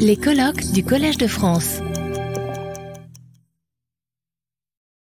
Les colloques du Collège de France.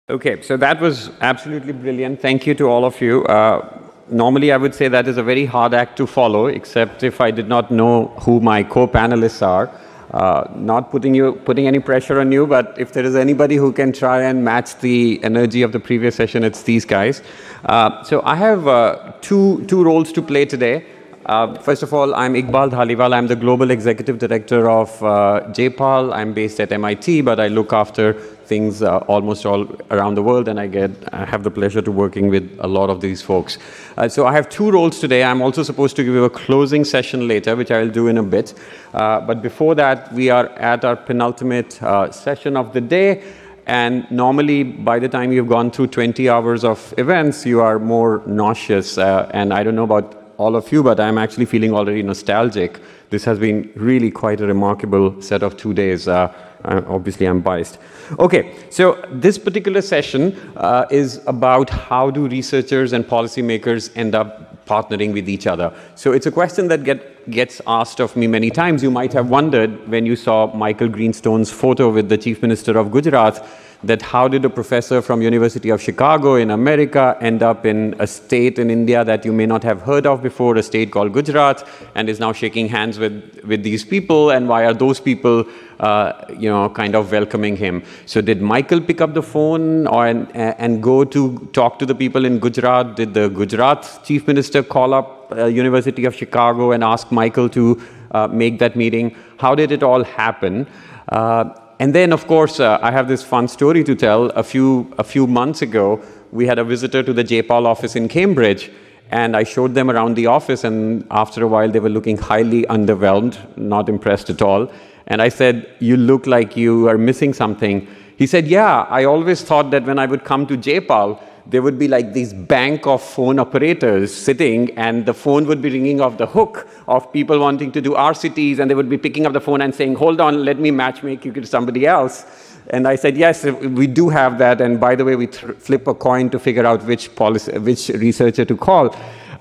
Okay, so that was absolutely brilliant. Thank you to all of you. Uh, normally, I would say that is a very hard act to follow, except if I did not know who my co-panelists are. Uh, not putting you putting any pressure on you, but if there is anybody who can try and match the energy of the previous session, it's these guys. Uh, so I have uh, two two roles to play today. Uh, first of all, I'm Iqbal Dhaliwal. I'm the Global Executive Director of uh, JPAL. I'm based at MIT, but I look after things uh, almost all around the world, and I get I have the pleasure to working with a lot of these folks. Uh, so I have two roles today. I'm also supposed to give you a closing session later, which I will do in a bit. Uh, but before that, we are at our penultimate uh, session of the day. And normally, by the time you've gone through 20 hours of events, you are more nauseous. and I don't know about all of you, but I'm actually feeling already nostalgic. This has been really quite a remarkable set of two days. Uh, obviously, I'm biased. Okay, so this particular session uh, is about how do researchers and policymakers end up partnering with each other. So it's a question that get, gets asked of me many times. You might have wondered when you saw Michael Greenstone's photo with the Chief Minister of Gujarat that how did a professor from University of Chicago in America end up in a state in India that you may not have heard of before, a state called Gujarat, and is now shaking hands with, with these people, and why are those people, uh, you know, kind of welcoming him? So did Michael pick up the phone or, and, and go to talk to the people in Gujarat? Did the Gujarat chief minister call up uh, University of Chicago and ask Michael to uh, make that meeting? How did it all happen? Uh, and then, of course, uh, I have this fun story to tell. A few, a few months ago, we had a visitor to the JPAL office in Cambridge, and I showed them around the office, and after a while, they were looking highly underwhelmed, not impressed at all. And I said, You look like you are missing something. He said, Yeah, I always thought that when I would come to JPAL, there would be like this bank of phone operators sitting, and the phone would be ringing off the hook of people wanting to do RCTs, and they would be picking up the phone and saying, Hold on, let me matchmake you to somebody else. And I said, Yes, we do have that. And by the way, we flip a coin to figure out which, policy, which researcher to call.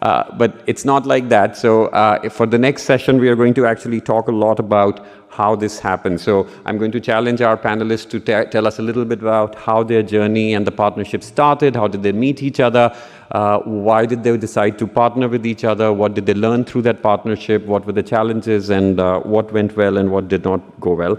Uh, but it's not like that. So uh, for the next session, we are going to actually talk a lot about how this happened. So I'm going to challenge our panelists to tell us a little bit about how their journey and the partnership started, how did they meet each other, uh, why did they decide to partner with each other, what did they learn through that partnership, what were the challenges, and uh, what went well and what did not go well.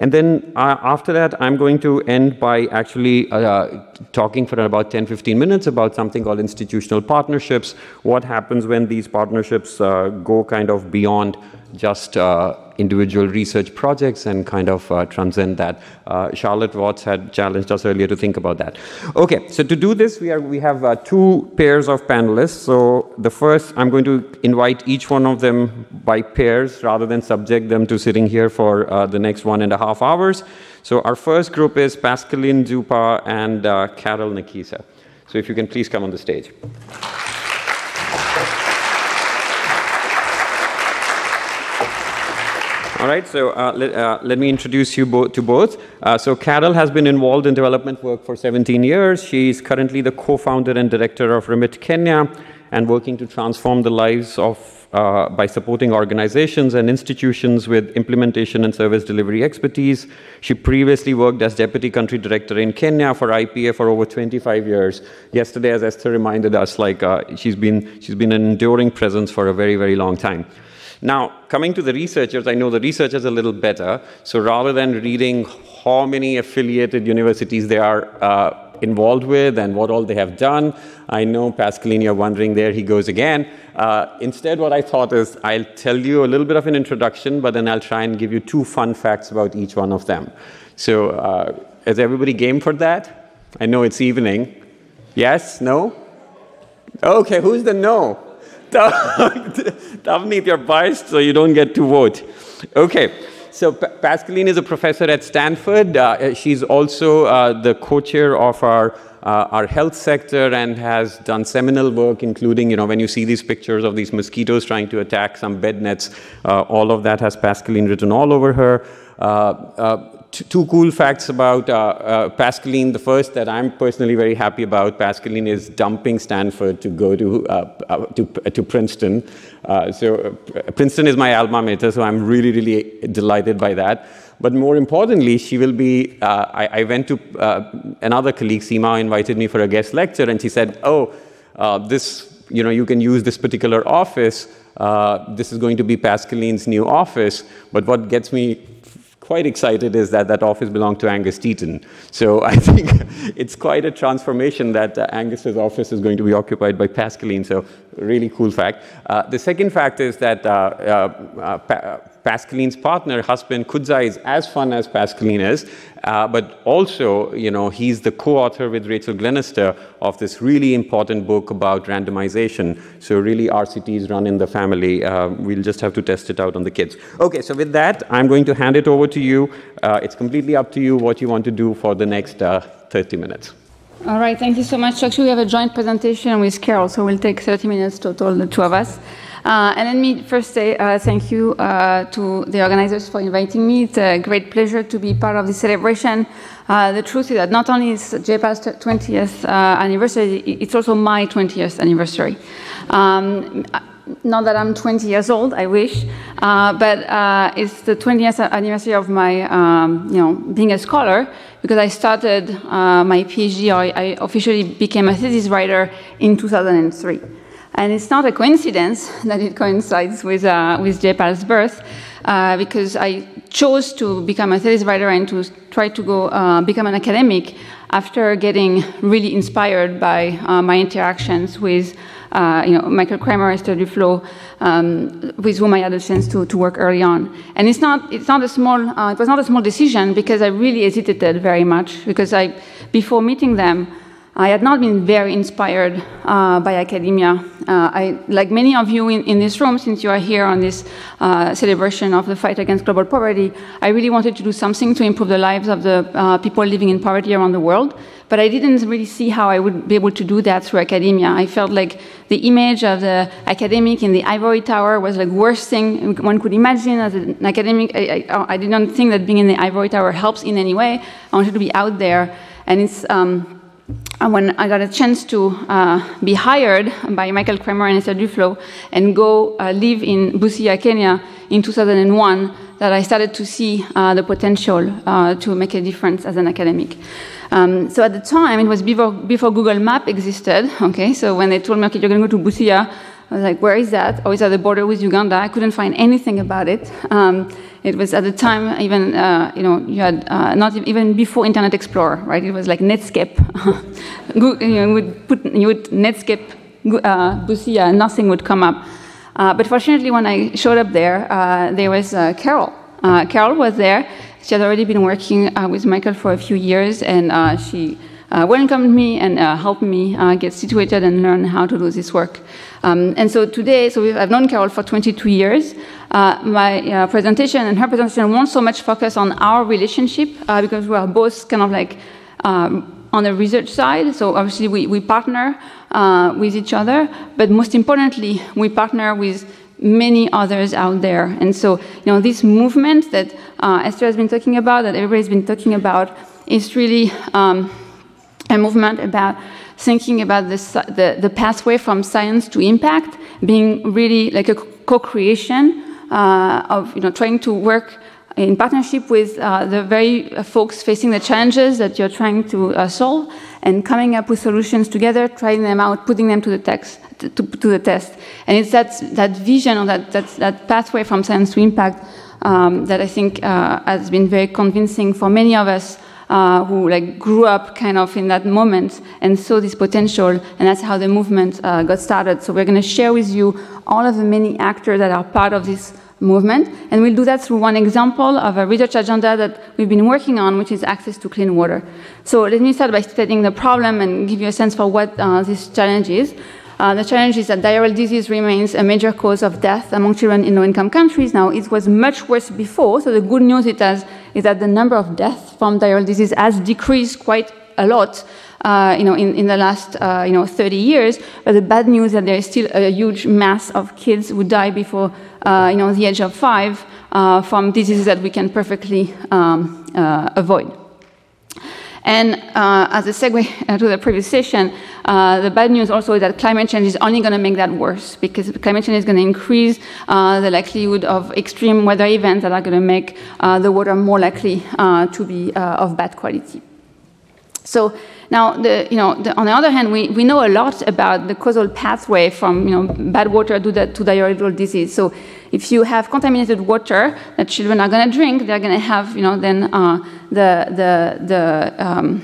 And then uh, after that, I'm going to end by actually uh, talking for about 10, 15 minutes about something called institutional partnerships. What happens when these partnerships uh, go kind of beyond just uh, individual research projects and kind of uh, transcend that. Uh, Charlotte Watts had challenged us earlier to think about that. Okay, so to do this, we, are, we have uh, two pairs of panelists. So the first, I'm going to invite each one of them by pairs rather than subject them to sitting here for uh, the next one and a half hours. So our first group is Pascaline Dupas and uh, Carol Nekesa. So if you can please come on the stage. All right, so uh, let, uh, let, me introduce you bo- to both. Uh, so, Carol has been involved in development work for 17 years. She's currently the co founder and director of Remit Kenya and working to transform the lives of uh, by supporting organizations and institutions with implementation and service delivery expertise. She previously worked as deputy country director in Kenya for IPA for over 25 years. Yesterday, as Esther reminded us, like uh, she's been she's been an enduring presence for a very very long time. Now, coming to the researchers, I know the researchers a little better. So rather than reading how many affiliated universities they are uh, involved with and what all they have done, I know Pascaline, you're wondering, there he goes again. Uh, instead, what I thought is I'll tell you a little bit of an introduction, but then I'll try and give you two fun facts about each one of them. So, uh, is everybody game for that? I know it's evening. Yes? No? Okay, who's the no? Tavneet, you're biased, so you don't get to vote. Okay. So P- Pascaline is a professor at Stanford. Uh, she's also uh, the co-chair of our uh, our health sector and has done seminal work, including, you know, when you see these pictures of these mosquitoes trying to attack some bed nets, uh, all of that has Pascaline written all over her. Uh, uh, two cool facts about uh, uh, Pascaline. The first that I'm personally very happy about, Pascaline is dumping Stanford to go to, uh, uh to, to, Princeton. Uh, so Princeton is my alma mater, so I'm really, really delighted by that. But more importantly, she will be, I, I, went to another colleague, Seema, invited me for a guest lecture, and she said, oh, this, you know, you can use this particular office. this is going to be Pascaline's new office. But what gets me quite excited is that that office belonged to Angus Deaton. So I think it's quite a transformation that uh, Angus's office is going to be occupied by Pascaline. So really cool fact. Uh, the second fact is that uh, uh, uh Pascaline's partner, husband Kudzai, is as fun as Pascaline is, uh, but also, you know, he's the co-author with Rachel Glennerster of this really important book about randomization. So really, RCTs run in the family. Uh, we'll just have to test it out on the kids. Okay, so with that, I'm going to hand it over to you. Uh, it's completely up to you what you want to do for the next uh, 30 minutes. All right, thank you so much. Actually, we have a joint presentation with Carol, so we'll take 30 minutes total, the two of us. Uh, and let me first say uh, thank you uh, to the organizers for inviting me. It's a great pleasure to be part of this celebration. Uh, the truth is that not only is J-PAL's 20th uh, anniversary, it's also my 20th anniversary. Um, not that I'm 20 years old, I wish, uh, but it's the 20th anniversary of my, um, you know, being a scholar because I started my PhD, I officially became a thesis writer in 2003. And it's not a coincidence that it coincides with, uh, with J-PAL's birth, uh, because I chose to become a thesis writer and to try to go uh, become an academic after getting really inspired by uh, my interactions with uh, you know, Michael Kremer, Esther Duflo, um, with whom I had a chance to, to work early on. And it's not, it's not a small, uh, it was not a small decision because I really hesitated very much because I, before meeting them, I had not been very inspired uh, by academia. Uh, I, like many of you in, in, this room, since you are here on this uh, celebration of the fight against global poverty, I really wanted to do something to improve the lives of the uh, people living in poverty around the world. But I didn't really see how I would be able to do that through academia. I felt like the image of the academic in the ivory tower was like worst thing one could imagine as an academic. I, I, I didn't think that being in the ivory tower helps in any way. I wanted to be out there. And it's... Um, and when I got a chance to uh, be hired by Michael Kremer and Esther Duflo and go uh, live in Busia, Kenya in 2001, that I started to see uh, the potential uh, to make a difference as an academic. Um, so at the time, it was before, before Google Map existed. Okay, so when they told me, okay, you're going to go to Busia, I was like, where is that? Oh, it's at the border with Uganda. I couldn't find anything about it. Um, it was at the time even, uh, you know, you had uh, not even before Internet Explorer, right? It was like Netscape. you would put, you would Netscape uh, Busia, nothing would come up. Uh, but fortunately, when I showed up there, uh, there was uh, Carol. Uh, Carol was there. She had already been working with Michael for a few years, and she uh, welcomed me and uh, helped me uh, get situated and learn how to do this work. Um, and so today, so I've known Carol for 22 years. Uh, my uh, presentation and her presentation won't so much focus on our relationship uh, because we are both kind of like um, on the research side. So obviously we, we partner with each other, but most importantly, we partner with many others out there. And so, you know, this movement that Esther has been talking about, that everybody's been talking about, is really um, a movement about thinking about the, the pathway from science to impact being really like a co-creation uh, of you know, trying to work in partnership with uh, the very uh, folks facing the challenges that you're trying to uh, solve and coming up with solutions together, trying them out, putting them to the, text, to, to, to the test. And it's that, that vision or that, that, that pathway from science to impact um, that I think uh, has been very convincing for many of us uh, who like grew up kind of in that moment and saw this potential, and that's how the movement uh, got started. So we're going to share with you all of the many actors that are part of this movement, and we'll do that through one example of a research agenda that we've been working on, which is access to clean water. So let me start by stating the problem and give you a sense for what uh, this challenge is. Uh, the challenge is that diarrheal disease remains a major cause of death among children in low-income countries. Now, it was much worse before, so the good news it has, is that the number of deaths from diarrheal disease has decreased quite a lot, uh, you know, in, in the last, uh, you know, 30 years. But the bad news is that there is still a huge mass of kids who die before, uh, you know, the age of five uh, from diseases that we can perfectly um, uh, avoid. And uh, as a segue to the previous session, uh, the bad news also is that climate change is only going to make that worse because climate change is going to increase uh, the likelihood of extreme weather events that are going to make uh, the water more likely uh, to be uh, of bad quality. So now, the, you know, the, on the other hand, we, we know a lot about the causal pathway from you know, bad water to, the, to diarrheal disease. So if you have contaminated water that children are going to drink, they're going to have you know, then uh, the, the, the um,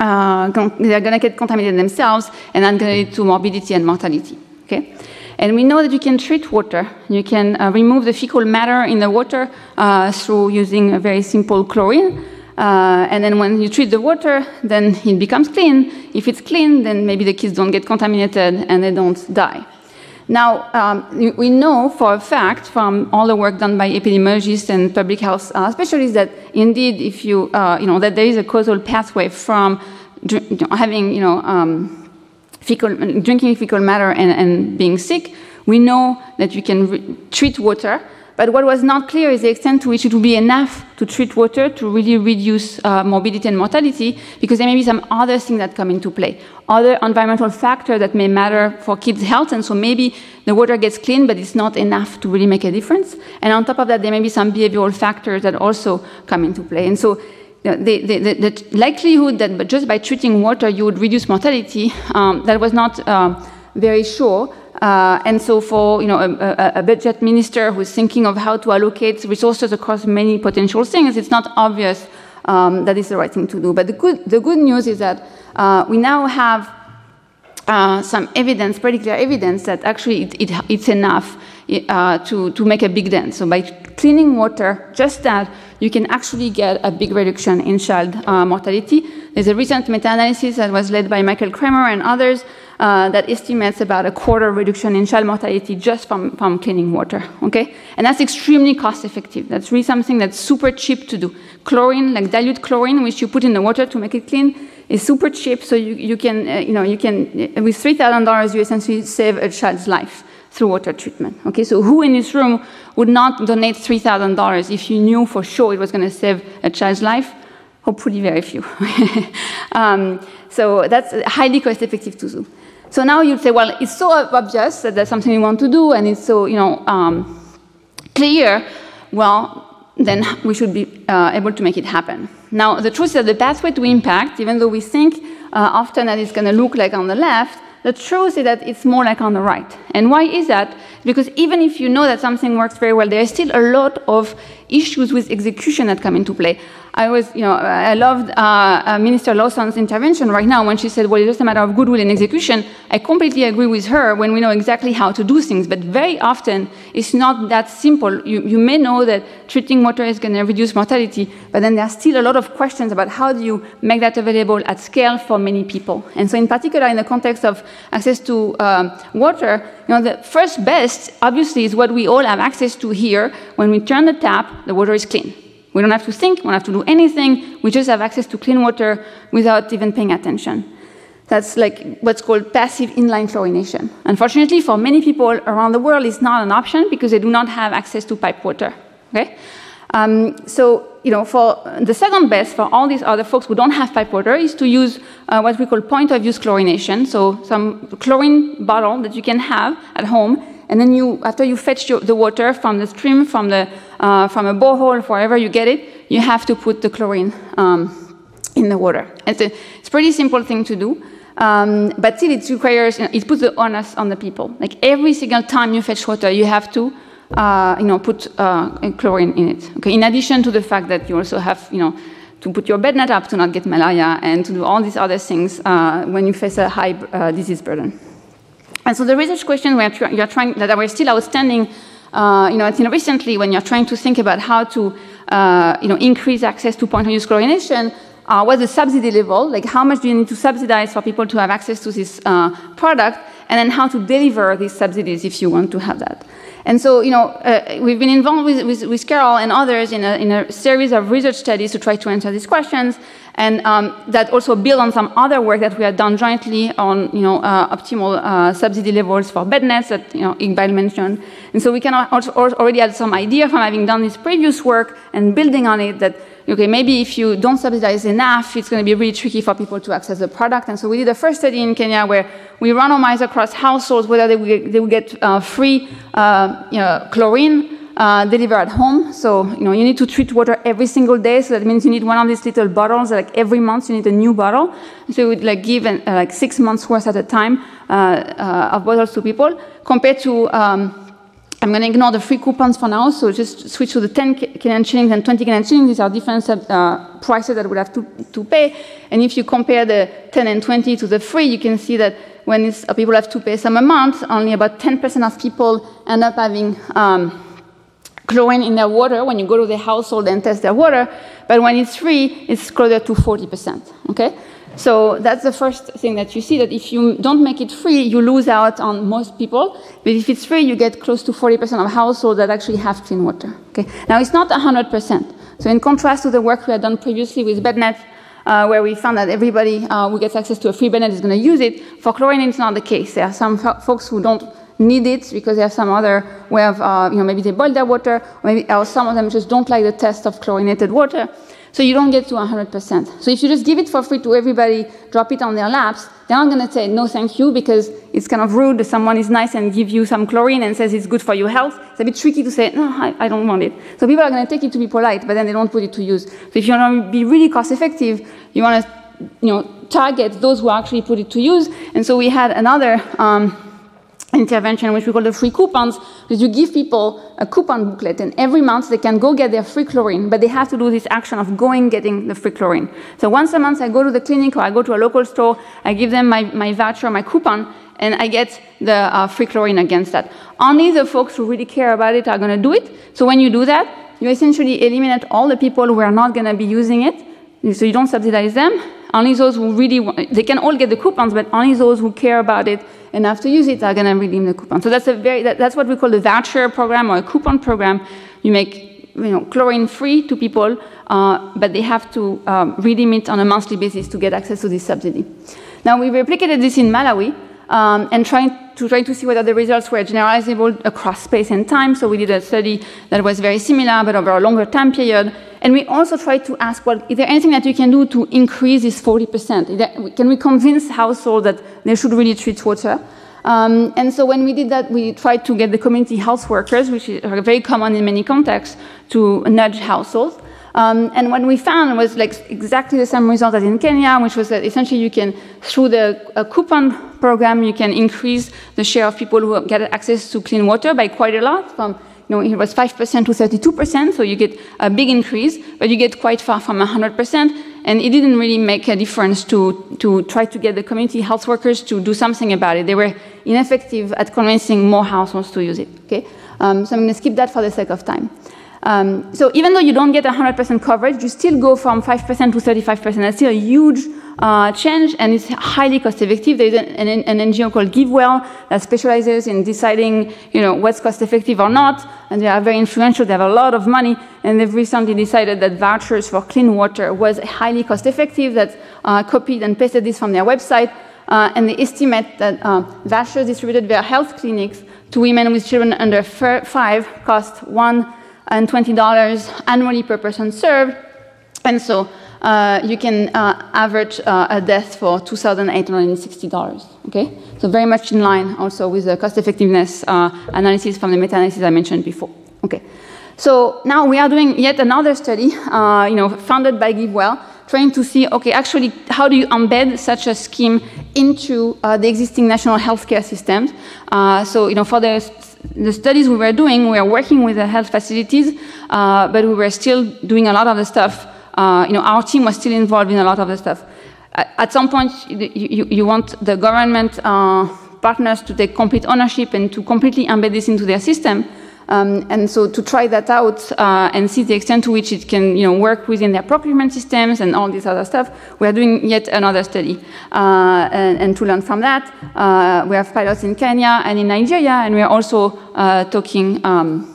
uh, they're going to get contaminated themselves, and that's going to lead to morbidity and mortality. Okay? And we know that you can treat water. You can uh, remove the fecal matter in the water uh, through using a very simple chlorine. Uh, and then when you treat the water, then it becomes clean. If it's clean, then maybe the kids don't get contaminated and they don't die. Now, um, we know for a fact from all the work done by epidemiologists and public health uh, specialists that indeed, if you, uh, you know, that there is a causal pathway from having, you know, um, fecal, drinking fecal matter and, and, being sick. We know that you can treat water but what was not clear is the extent to which it would be enough to treat water to really reduce uh, morbidity and mortality, because there may be some other things that come into play, other environmental factors that may matter for kids' health, and so maybe the water gets clean, but it's not enough to really make a difference. And on top of that, there may be some behavioral factors that also come into play. And so the, the, the, the likelihood that just by treating water you would reduce mortality, um, that was not uh, very sure. Uh, and so for you know, a, a, budget minister who's thinking of how to allocate resources across many potential things, it's not obvious um, that is the right thing to do. But the good, the good news is that uh, we now have uh, some evidence, pretty clear evidence, that actually it, it, it's enough uh, to, to make a big dent. So by cleaning water, just that, you can actually get a big reduction in child uh, mortality. There's a recent meta-analysis that was led by Michael Kremer and others uh, that estimates about a quarter reduction in child mortality just from, from cleaning water, okay? And that's extremely cost effective. That's really something that's super cheap to do. Chlorine, like dilute chlorine, which you put in the water to make it clean, is super cheap, so you, you can, uh, you know, you can, uh, with $3,000, you essentially save a child's life through water treatment. Okay, so who in this room would not donate $3,000 if you knew for sure it was going to save a child's life? Hopefully, very few. um, so that's highly cost effective to do. So now you'd say, well, it's so obvious that that's something we want to do, and it's so you know um, clear. Well, then we should be uh, able to make it happen. Now, the truth is that the pathway to impact, even though we think uh, often that it's going to look like on the left, the truth is that it's more like on the right. And why is that? Because even if you know that something works very well, there is still a lot of issues with execution that come into play. I was, you know, I loved uh, uh, Minister Lawson's intervention right now when she said, well, it's just a matter of goodwill and execution. I completely agree with her when we know exactly how to do things, but very often it's not that simple. You, you may know that treating water is going to reduce mortality, but then there are still a lot of questions about how do you make that available at scale for many people. And so in particular, in the context of access to um, water, you know, the first best, obviously, is what we all have access to here. When we turn the tap, the water is clean. We don't have to think, we don't have to do anything. We just have access to clean water without even paying attention. That's like what's called passive inline chlorination. Unfortunately, for many people around the world, it's not an option because they do not have access to pipe water. Okay? Um, so, you know, for the second best for all these other folks who don't have pipe water is to use uh, what we call point of use chlorination. So, some chlorine bottle that you can have at home and then you, after you fetch your, the water from the stream, from, the, uh, from a borehole, wherever you get it, you have to put the chlorine um, in the water. It's a, it's a pretty simple thing to do. Um, but still, it requires, you know, it puts the onus on the people. Like every single time you fetch water, you have to, uh, you know, put uh, chlorine in it. Okay. In addition to the fact that you also have, you know, to put your bed net up to not get malaria and to do all these other things uh, when you face a high uh, disease burden. And so the research question we are you're trying, that are still outstanding, uh, you know, recently when you're trying to think about how to, uh, you know, increase access to point-of-use chlorination, uh, what's the subsidy level? Like how much do you need to subsidize for people to have access to this uh, product? And then how to deliver these subsidies if you want to have that. And so, you know, uh, we've been involved with, with, with, Carol and others in a, in a, series of research studies to try to answer these questions. And um, that also built on some other work that we had done jointly on you know, uh, optimal uh, subsidy levels for bed nets that you know, Iqbal mentioned. And so we can also already had some idea from having done this previous work and building on it that okay, maybe if you don't subsidize enough, it's going to be really tricky for people to access the product. And so we did a first study in Kenya where we randomized across households whether they would, they would get uh, free uh, you know, chlorine uh, delivered at home. So you know you need to treat water every single day. So that means you need one of these little bottles. Like every month you need a new bottle. So we would like give an, uh, like six months worth at a time uh, uh of bottles to people compared to. Um, I'm going to ignore the free coupons for now, so just switch to the 10 Kenyan shillings and 20 Kenyan shillings. These are different uh, prices that we have to, to pay. And if you compare the 10 and 20 to the free, you can see that when uh, people have to pay some amount, only about 10% of people end up having um, chlorine in their water when you go to the household and test their water, but when it's free, it's closer to 40%. Okay? So that's the first thing that you see that if you don't make it free, you lose out on most people. But if it's free, you get close to 40% of households that actually have clean water. Okay? Now it's not 100%. So in contrast to the work we had done previously with BedNet, uh, where we found that everybody uh, who gets access to a free BedNet is going to use it, for chlorine it's not the case. There are some folks who don't need it because they have some other way of, uh, you know, maybe they boil their water, or, maybe, or some of them just don't like the taste of chlorinated water. So you don't get to 100%. So if you just give it for free to everybody, drop it on their laps, they're not going to say no thank you because it's kind of rude someone is nice and give you some chlorine and says it's good for your health. It's a bit tricky to say, no, I, I don't want it. So people are going to take it to be polite, but then they don't put it to use. So if you want to be really cost effective, you want to you know, target those who actually put it to use. And so we had another um, intervention, which we call the free coupons, because you give people a coupon booklet, and every month they can go get their free chlorine, but they have to do this action of going getting the free chlorine. So once a month, I go to the clinic or I go to a local store, I give them my, my voucher, my coupon, and I get the uh, free chlorine against that. Only the folks who really care about it are going to do it. So when you do that, you essentially eliminate all the people who are not going to be using it. So you don't subsidize them. Only those who really want, they can all get the coupons, but only those who care about it enough to use it are going to redeem the coupon. So that's a very that, that's what we call a voucher program or a coupon program. You make you know chlorine free to people, uh, but they have to um, redeem it on a monthly basis to get access to this subsidy. Now we replicated this in Malawi um, and trying to try to see whether the results were generalizable across space and time. So we did a study that was very similar, but over a longer time period. And we also tried to ask, well, is there anything that you can do to increase this 40%? There, can we convince households that they should really treat water? Um, and so when we did that, we tried to get the community health workers, which are very common in many contexts, to nudge households. Um, and what we found was like exactly the same result as in Kenya, which was that essentially you can, through the coupon program, you can increase the share of people who get access to clean water by quite a lot, from it was 5% to 32%, so you get a big increase, but you get quite far from 100%, and it didn't really make a difference to, to try to get the community health workers to do something about it. They were ineffective at convincing more households to use it, okay? Um, so I'm gonna skip that for the sake of time. Um, so even though you don't get 100% coverage, you still go from 5% to 35%. That's still a huge uh, change, and it's highly cost effective. There's an, an, an, NGO called GiveWell that specializes in deciding, you know, what's cost effective or not, and they are very influential. They have a lot of money, and they've recently decided that vouchers for clean water was highly cost effective. That uh, copied and pasted this from their website, uh, and they estimate that uh, vouchers distributed via health clinics to women with children under five cost one and $20 annually per person served. And so you can uh, average uh, a death for $2,860. Okay, so very much in line also with the cost effectiveness uh, analysis from the meta-analysis I mentioned before. Okay, so now we are doing yet another study, uh, you know, funded by GiveWell, trying to see, okay, actually, how do you embed such a scheme into uh, the existing national healthcare systems? so, you know, for the the studies we were doing, we were working with the health facilities, uh, but we were still doing a lot of the stuff. Uh, you know, our team was still involved in a lot of the stuff. At, some point, you, you, want the government uh, partners to take complete ownership and to completely embed this into their system. Um, and so to try that out uh, and see the extent to which it can you know, work within their procurement systems and all this other stuff, we are doing yet another study. Uh, and, and, to learn from that, uh, we have pilots in Kenya and in Nigeria, and we are also uh, talking um,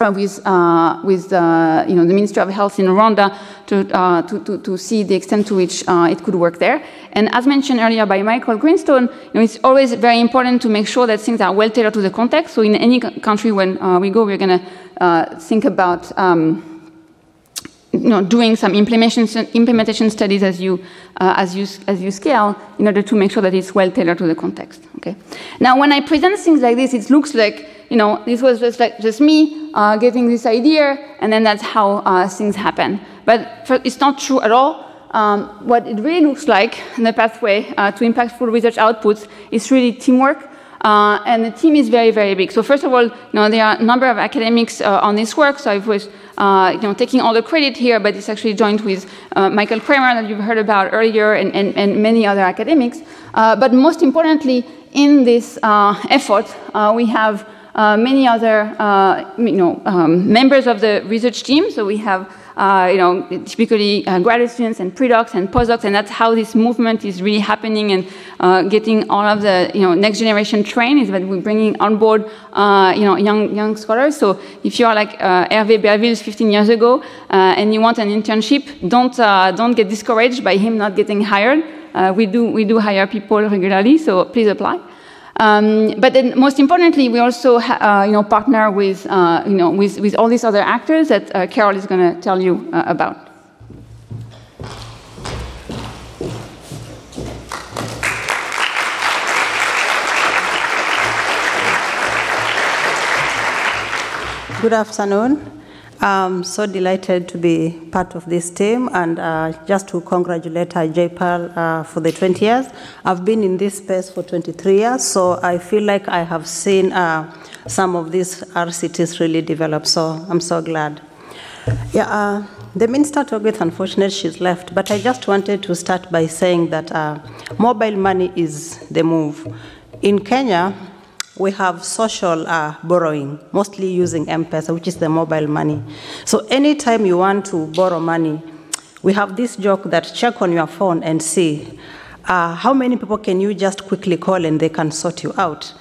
with, uh, with uh, you know, the Ministry of Health in Rwanda to, uh, to, to, to, see the extent to which uh, it could work there. And as mentioned earlier by Michael Greenstone, you know, it's always very important to make sure that things are well tailored to the context. So in any country when uh, we go, we're going to think about um, you know, doing some implementation, implementation studies as you, uh, as, you, as you scale in order to make sure that it's well tailored to the context. Okay? Now, when I present things like this, it looks like you know, this was just like just me uh, getting this idea, and then that's how uh, things happen. But for, it's not true at all. Um, what it really looks like in the pathway uh, to impactful research outputs is really teamwork. Uh, and the team is very, very big. So first of all, you know, there are a number of academics uh, on this work. So I was, uh, you know, taking all the credit here, but it's actually joined with Michael Kremer that you've heard about earlier and, and, and many other academics. but most importantly, in this effort, we have uh, many other uh, you know, um, members of the research team. So we have uh, you know, typically uh, graduate students and pre-docs and postdocs, and that's how this movement is really happening and uh, getting all of the you know, next generation trained is that we're bringing on board uh, you know, young, young scholars. So if you are like Hervé Berville 15 years ago and you want an internship, don't, don't get discouraged by him not getting hired. we, do, we do hire people regularly, so please apply. Um, but then most importantly, we also uh, you know, partner with, uh, you know, with, with all these other actors that uh, Carol is going to tell you uh, about. Good afternoon. I'm so delighted to be part of this team and uh, just to congratulate uh, JPAL uh, for the 20 years. I've been in this space for 23 years, so I feel like I have seen uh, some of these RCTs really develop, so I'm so glad. Yeah, uh, the minister talked with, unfortunately, she's left, but I just wanted to start by saying that uh, mobile money is the move. In Kenya, we have social uh, borrowing, mostly using M-Pesa, which is the mobile money. So anytime you want to borrow money, we have this joke that check on your phone and see uh, how many people can you just quickly call and they can sort you out.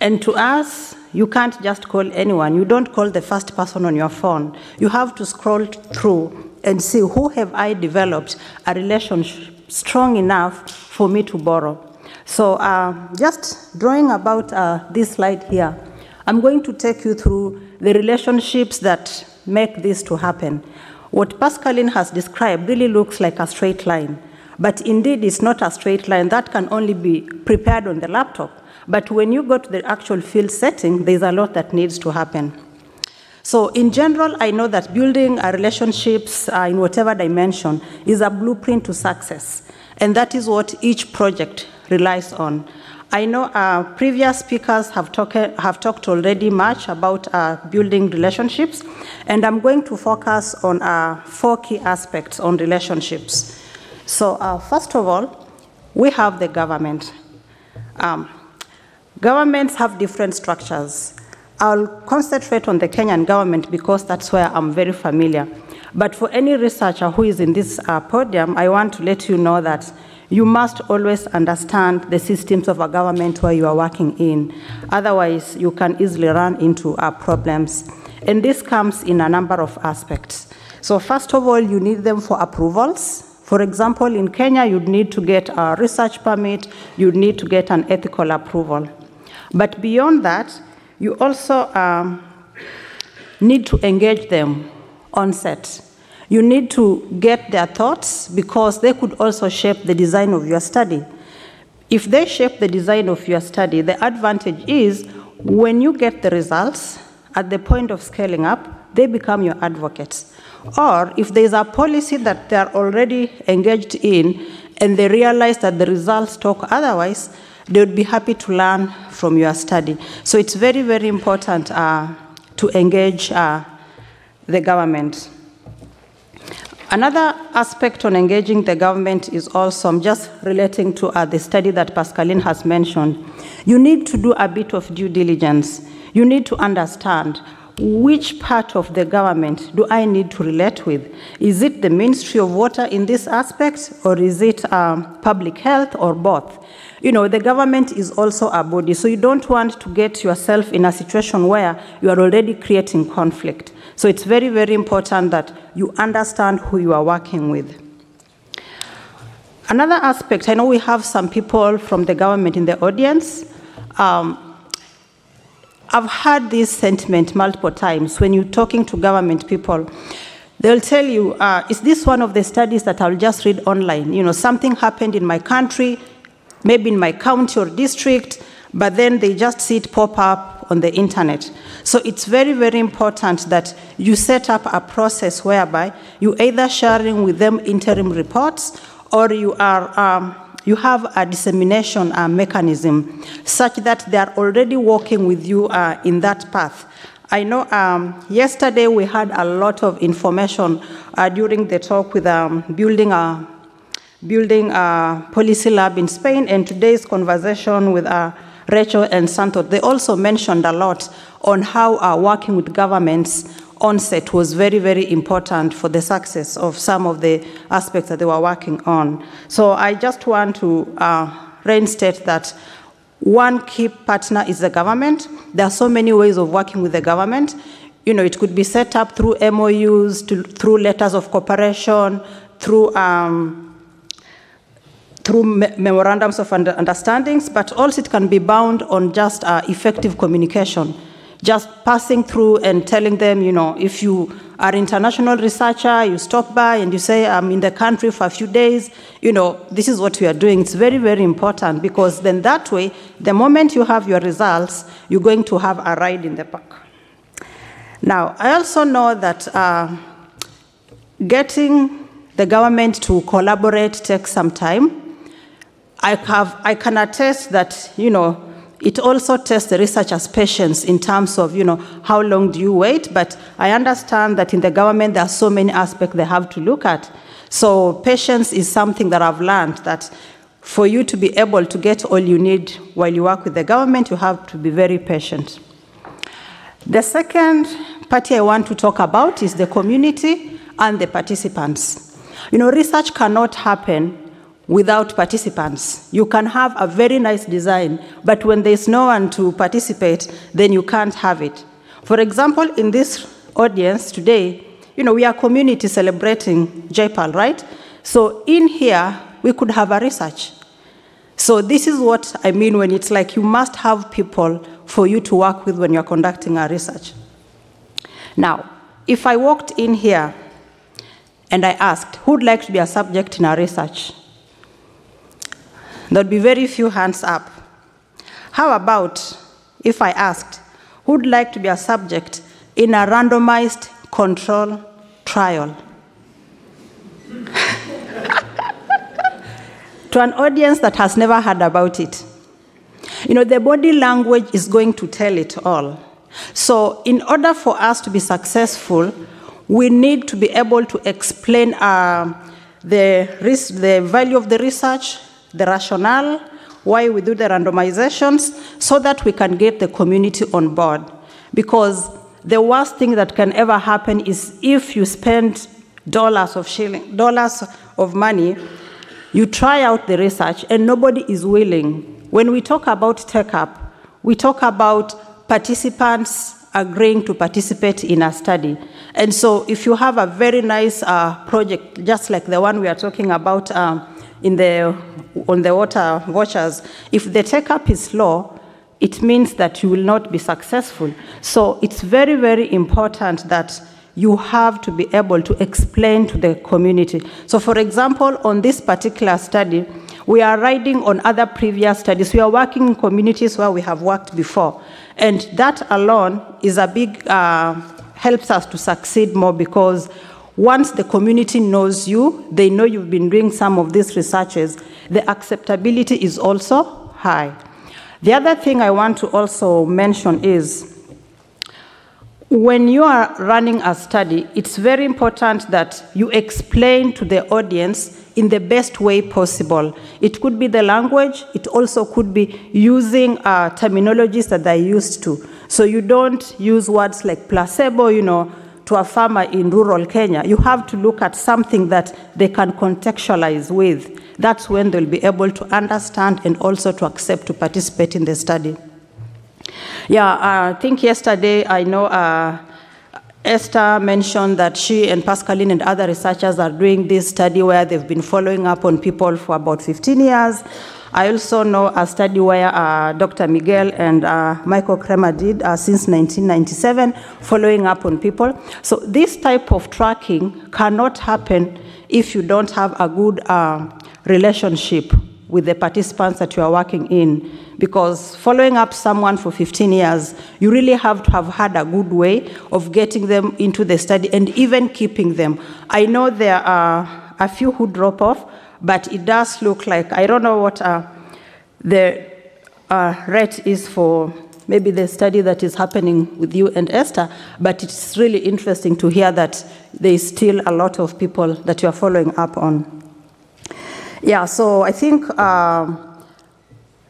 And to us, you can't just call anyone. You don't call the first person on your phone. You have to scroll through and see who have I developed a relationship strong enough for me to borrow. So uh, just drawing about uh, this slide here, I'm going to take you through the relationships that make this to happen. What Pascaline has described really looks like a straight line, but indeed it's not a straight line. That can only be prepared on the laptop. But when you go to the actual field setting, there's a lot that needs to happen. So in general, I know that building relationships uh, in whatever dimension is a blueprint to success. And that is what each project relies on. I know uh, previous speakers have, talk, have talked already much about uh, building relationships, and I'm going to focus on uh, four key aspects on relationships. So, uh, first of all, we have the government. Um, governments have different structures. I'll concentrate on the Kenyan government because that's where I'm very familiar. But for any researcher who is in this uh, podium, I want to let you know that you must always understand the systems of a government where you are working in. Otherwise, you can easily run into problems. And this comes in a number of aspects. So, first of all, you need them for approvals. For example, in Kenya, you'd need to get a research permit, you'd need to get an ethical approval. But beyond that, you also um, need to engage them on set. You need to get their thoughts because they could also shape the design of your study. If they shape the design of your study, the advantage is when you get the results at the point of scaling up, they become your advocates. Or if there's a policy that they're already engaged in and they realize that the results talk otherwise, they would be happy to learn from your study. So it's very, very important uh, to engage uh, the government. Another aspect on engaging the government is also, I'm just relating to uh, the study that Pascaline has mentioned. You need to do a bit of due diligence. You need to understand which part of the government do I need to relate with? Is it the Ministry of Water in this aspect, or is it um, public health, or both? You know, the government is also a body, so you don't want to get yourself in a situation where you are already creating conflict. So it's very, very important that you understand who you are working with. Another aspect, I know we have some people from the government in the audience. Um, I've heard this sentiment multiple times when you're talking to government people. They'll tell you, uh, is this one of the studies that I'll just read online? You know, something happened in my country, maybe in my county or district, but then they just see it pop up on the internet. So it's very, very important that you set up a process whereby you either sharing with them interim reports or you are um, you have a dissemination uh, mechanism such that they are already working with you uh, in that path. I know um, yesterday we had a lot of information uh, during the talk with um, building a building a policy lab in Spain, and today's conversation with uh, Rachel and Santos. They also mentioned a lot on how uh, working with governments onset was very, very important for the success of some of the aspects that they were working on. So I just want to uh, reinstate that one key partner is the government. There are so many ways of working with the government. You know, it could be set up through MOUs, to, through letters of cooperation, through um, through me memorandums of under understandings, but also it can be bound on just uh, effective communication just passing through and telling them, you know, if you are international researcher, you stop by and you say, I'm in the country for a few days, you know, this is what we are doing. It's very, very important because then that way, the moment you have your results, you're going to have a ride in the park. Now, I also know that uh, getting the government to collaborate takes some time. I, have, I can attest that, you know, it also tests the researcher's patience in terms of, you know, how long do you wait? But I understand that in the government there are so many aspects they have to look at. So patience is something that I've learned that for you to be able to get all you need while you work with the government, you have to be very patient. The second party I want to talk about is the community and the participants. You know, research cannot happen without participants. You can have a very nice design, but when there's no one to participate, then you can't have it. For example, in this audience today, you know, we are community celebrating JPAL, right? So in here, we could have a research. So this is what I mean when it's like you must have people for you to work with when you're conducting a research. Now, if I walked in here and I asked, who'd like to be a subject in our research? There'd be very few hands up. How about if I asked, who'd like to be a subject in a randomized control trial? to an audience that has never heard about it. You know, the body language is going to tell it all. So, in order for us to be successful, we need to be able to explain uh, the, the value of the research, the rationale, why we do the randomizations, so that we can get the community on board. Because the worst thing that can ever happen is if you spend dollars of shilling, dollars of money, you try out the research and nobody is willing. When we talk about take up, we talk about participants agreeing to participate in a study. And so if you have a very nice uh, project, just like the one we are talking about um, in the, on the water vouchers, if the take-up is low, it means that you will not be successful. So it's very, very important that you have to be able to explain to the community. So for example, on this particular study, we are riding on other previous studies. We are working in communities where we have worked before. And that alone is a big, uh, helps us to succeed more because once the community knows you, they know you've been doing some of these researches, the acceptability is also high. The other thing I want to also mention is when you are running a study, it's very important that you explain to the audience in the best way possible. It could be the language, it also could be using uh, terminologies that they're used to. So you don't use words like placebo, you know, to a farmer in rural Kenya. You have to look at something that they can contextualize with. That's when they'll be able to understand and also to accept to participate in the study. Yeah, uh, I think yesterday I know uh, Esther mentioned that she and Pascaline and other researchers are doing this study where they've been following up on people for about 15 years. I also know a study where uh, Dr. Miguel and uh, Michael Kremer did uh, since 1997, following up on people. So this type of tracking cannot happen if you don't have a good uh, relationship with the participants that you are working in. Because following up someone for 15 years, you really have to have had a good way of getting them into the study and even keeping them. I know there are a few who drop off, but it does look like, I don't know what uh, the uh, rate is for maybe the study that is happening with you and Esther, but it's really interesting to hear that there is still a lot of people that you are following up on. Yeah, so I think um,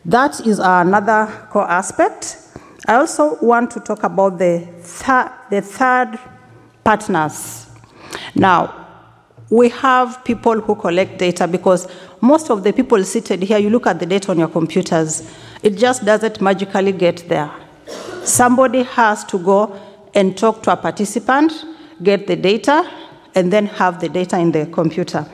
that is another core aspect. I also want to talk about the, the third partners. Now, we have people who collect data because most of the people seated here, you look at the data on your computers, it just doesn't magically get there. Somebody has to go and talk to a participant, get the data, and then have the data in the computer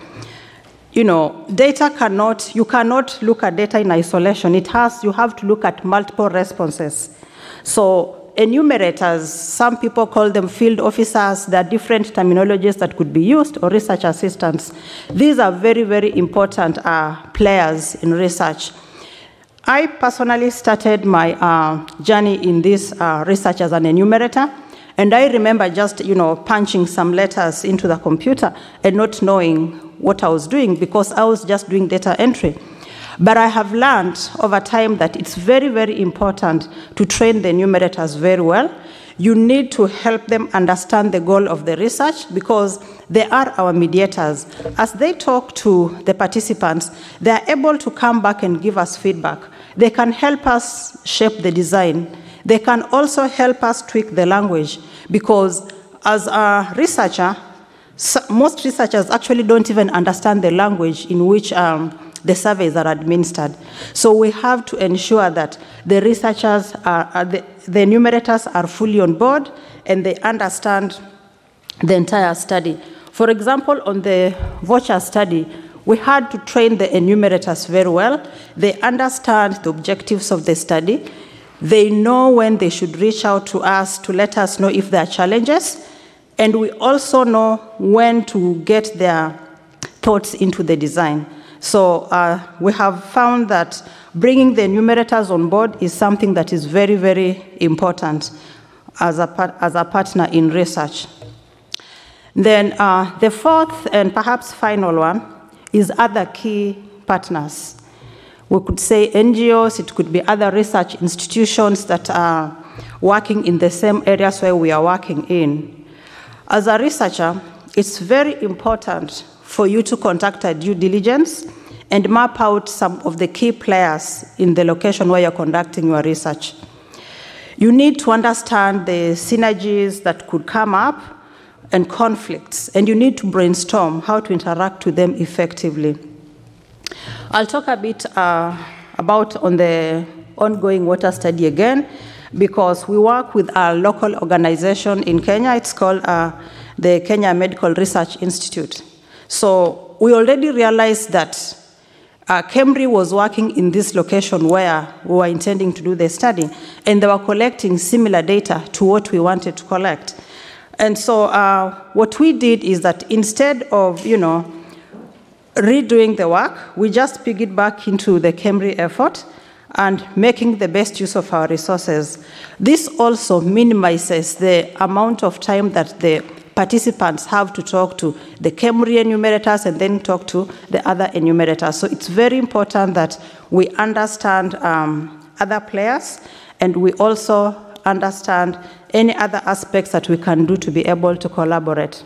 you know, data cannot, you cannot look at data in isolation. It has, you have to look at multiple responses. So enumerators, some people call them field officers. There are different terminologies that could be used, or research assistants. These are very, very important uh, players in research. I personally started my uh, journey in this uh, research as an enumerator. And I remember just, you know, punching some letters into the computer and not knowing what I was doing because I was just doing data entry. But I have learned over time that it's very, very important to train the enumerators very well. You need to help them understand the goal of the research because they are our mediators. As they talk to the participants, they are able to come back and give us feedback. They can help us shape the design. They can also help us tweak the language because as a researcher, most researchers actually don't even understand the language in which um, the surveys are administered. So we have to ensure that the researchers are, are the, the enumerators are fully on board and they understand the entire study. For example, on the voucher study, we had to train the enumerators very well. They understand the objectives of the study. They know when they should reach out to us to let us know if there are challenges. And we also know when to get their thoughts into the design. So uh, we have found that bringing the enumerators on board is something that is very, very important as a, as a partner in research. Then uh, the fourth and perhaps final one is other key partners. We could say NGOs, it could be other research institutions that are working in the same areas where we are working in. As a researcher, it's very important for you to conduct a due diligence and map out some of the key players in the location where you're conducting your research. You need to understand the synergies that could come up and conflicts, and you need to brainstorm how to interact with them effectively. I'll talk a bit uh, about on the ongoing water study again, because we work with a local organization in Kenya. It's called uh, the Kenya Medical Research Institute. So we already realized that uh, KEMRI was working in this location where we were intending to do the study, and they were collecting similar data to what we wanted to collect. And so uh, what we did is that instead of, you know, redoing the work, we just pig back into the KEMRI effort and making the best use of our resources. This also minimizes the amount of time that the participants have to talk to the KEMRI enumerators and then talk to the other enumerators. So it's very important that we understand um, other players and we also understand any other aspects that we can do to be able to collaborate.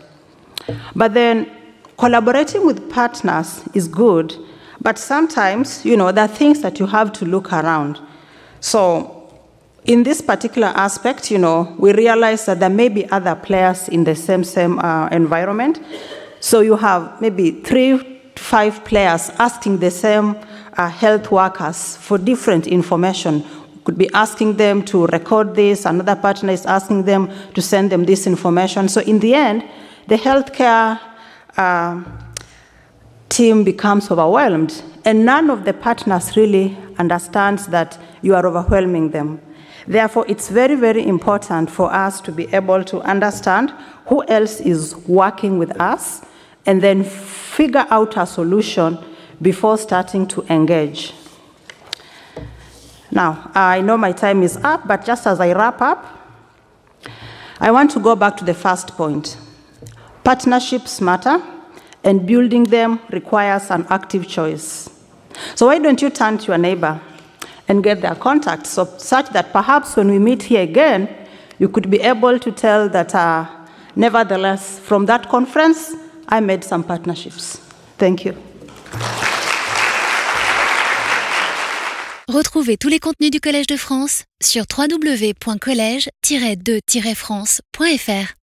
But then collaborating with partners is good, but sometimes, you know, there are things that you have to look around. So in this particular aspect, you know, we realize that there may be other players in the same same uh, environment. So you have maybe three to five players asking the same uh, health workers for different information. Could be asking them to record this. Another partner is asking them to send them this information. So in the end, the healthcare uh, team becomes overwhelmed, and none of the partners really understands that you are overwhelming them. Therefore, it's very, very important for us to be able to understand who else is working with us and then figure out a solution before starting to engage. Now, I know my time is up, but just as I wrap up, I want to go back to the first point. Partnerships matter, and building them requires an active choice. So, why don't you turn to your neighbor and get their contact so, such that perhaps when we meet here again, you could be able to tell that, uh, nevertheless, from that conference, I made some partnerships. Thank you. Retrouvez tous les contenus du Collège de France sur www.colège-2-france.fr.